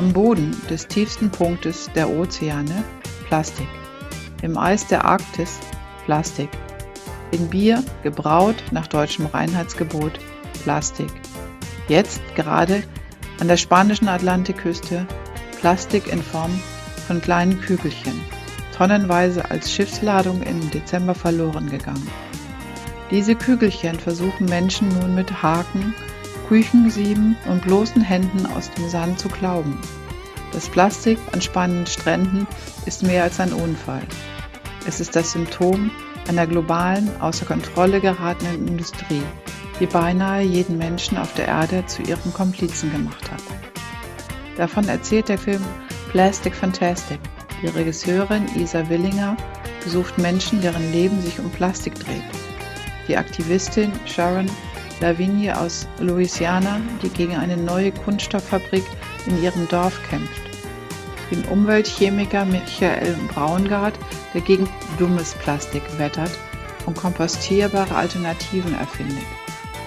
Am Boden des tiefsten Punktes der Ozeane Plastik. Im Eis der Arktis Plastik. In Bier, gebraut nach deutschem Reinheitsgebot, Plastik. Jetzt gerade an der spanischen Atlantikküste Plastik in Form von kleinen Kügelchen, tonnenweise als Schiffsladung im Dezember verloren gegangen. Diese Kügelchen versuchen Menschen nun mit Haken, Küchensieben und bloßen Händen aus dem Sand zu glauben. Das Plastik an spannenden Stränden ist mehr als ein Unfall. Es ist das Symptom einer globalen, außer Kontrolle geratenen Industrie, die beinahe jeden Menschen auf der Erde zu ihrem Komplizen gemacht hat. Davon erzählt der Film Plastic Fantastic. Die Regisseurin Isa Willinger besucht Menschen, deren Leben sich um Plastik dreht die Aktivistin Sharon Lavigne aus Louisiana, die gegen eine neue Kunststofffabrik in ihrem Dorf kämpft. Den Umweltchemiker Michael Braungart, der gegen dummes Plastik wettert und kompostierbare Alternativen erfindet.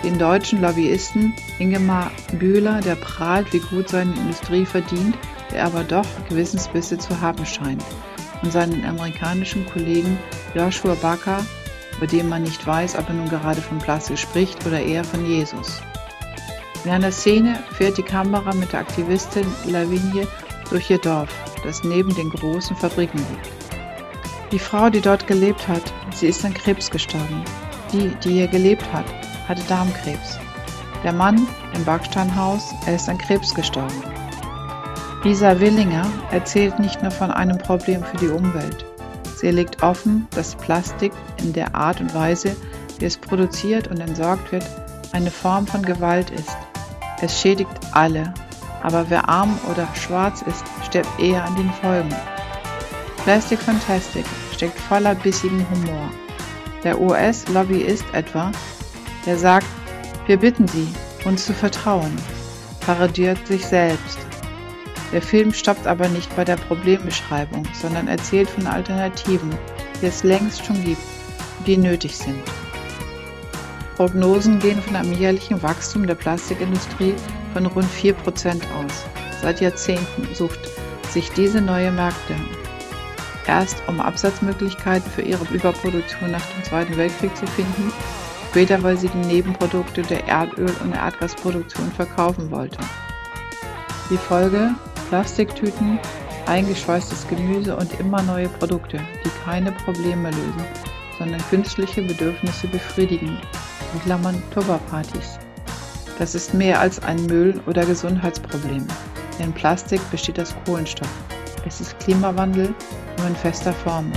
Den deutschen Lobbyisten Ingemar Bühler, der prahlt, wie gut seine Industrie verdient, der aber doch Gewissensbisse zu haben scheint. Und seinen amerikanischen Kollegen Joshua Baker, bei dem man nicht weiß, ob er nun gerade von Plastik spricht oder eher von Jesus. In einer Szene fährt die Kamera mit der Aktivistin Lavigne durch ihr Dorf, das neben den großen Fabriken liegt. Die Frau, die dort gelebt hat, sie ist an Krebs gestorben. Die, die hier gelebt hat, hatte Darmkrebs. Der Mann im Backsteinhaus, er ist an Krebs gestorben. Lisa Willinger erzählt nicht nur von einem Problem für die Umwelt. Sie legt offen, dass Plastik in der Art und Weise, wie es produziert und entsorgt wird, eine Form von Gewalt ist. Es schädigt alle, aber wer arm oder schwarz ist, stirbt eher an den Folgen. Plastic Fantastic steckt voller bissigen Humor. Der US-Lobbyist etwa, der sagt, wir bitten Sie, uns zu vertrauen, parodiert sich selbst. Der Film stoppt aber nicht bei der Problembeschreibung, sondern erzählt von Alternativen, die es längst schon gibt und die nötig sind. Prognosen gehen von einem jährlichen Wachstum der Plastikindustrie von rund 4% aus. Seit Jahrzehnten sucht sich diese neue Märkte. Erst um Absatzmöglichkeiten für ihre Überproduktion nach dem Zweiten Weltkrieg zu finden, später weil sie die Nebenprodukte der Erdöl- und Erdgasproduktion verkaufen wollte. Die Folge Plastiktüten, eingeschweißtes Gemüse und immer neue Produkte, die keine Probleme lösen, sondern künstliche Bedürfnisse befriedigen. In Klammern Tupperpartys. Das ist mehr als ein Müll- oder Gesundheitsproblem. Denn Plastik besteht aus Kohlenstoff. Es ist Klimawandel nur in fester Form.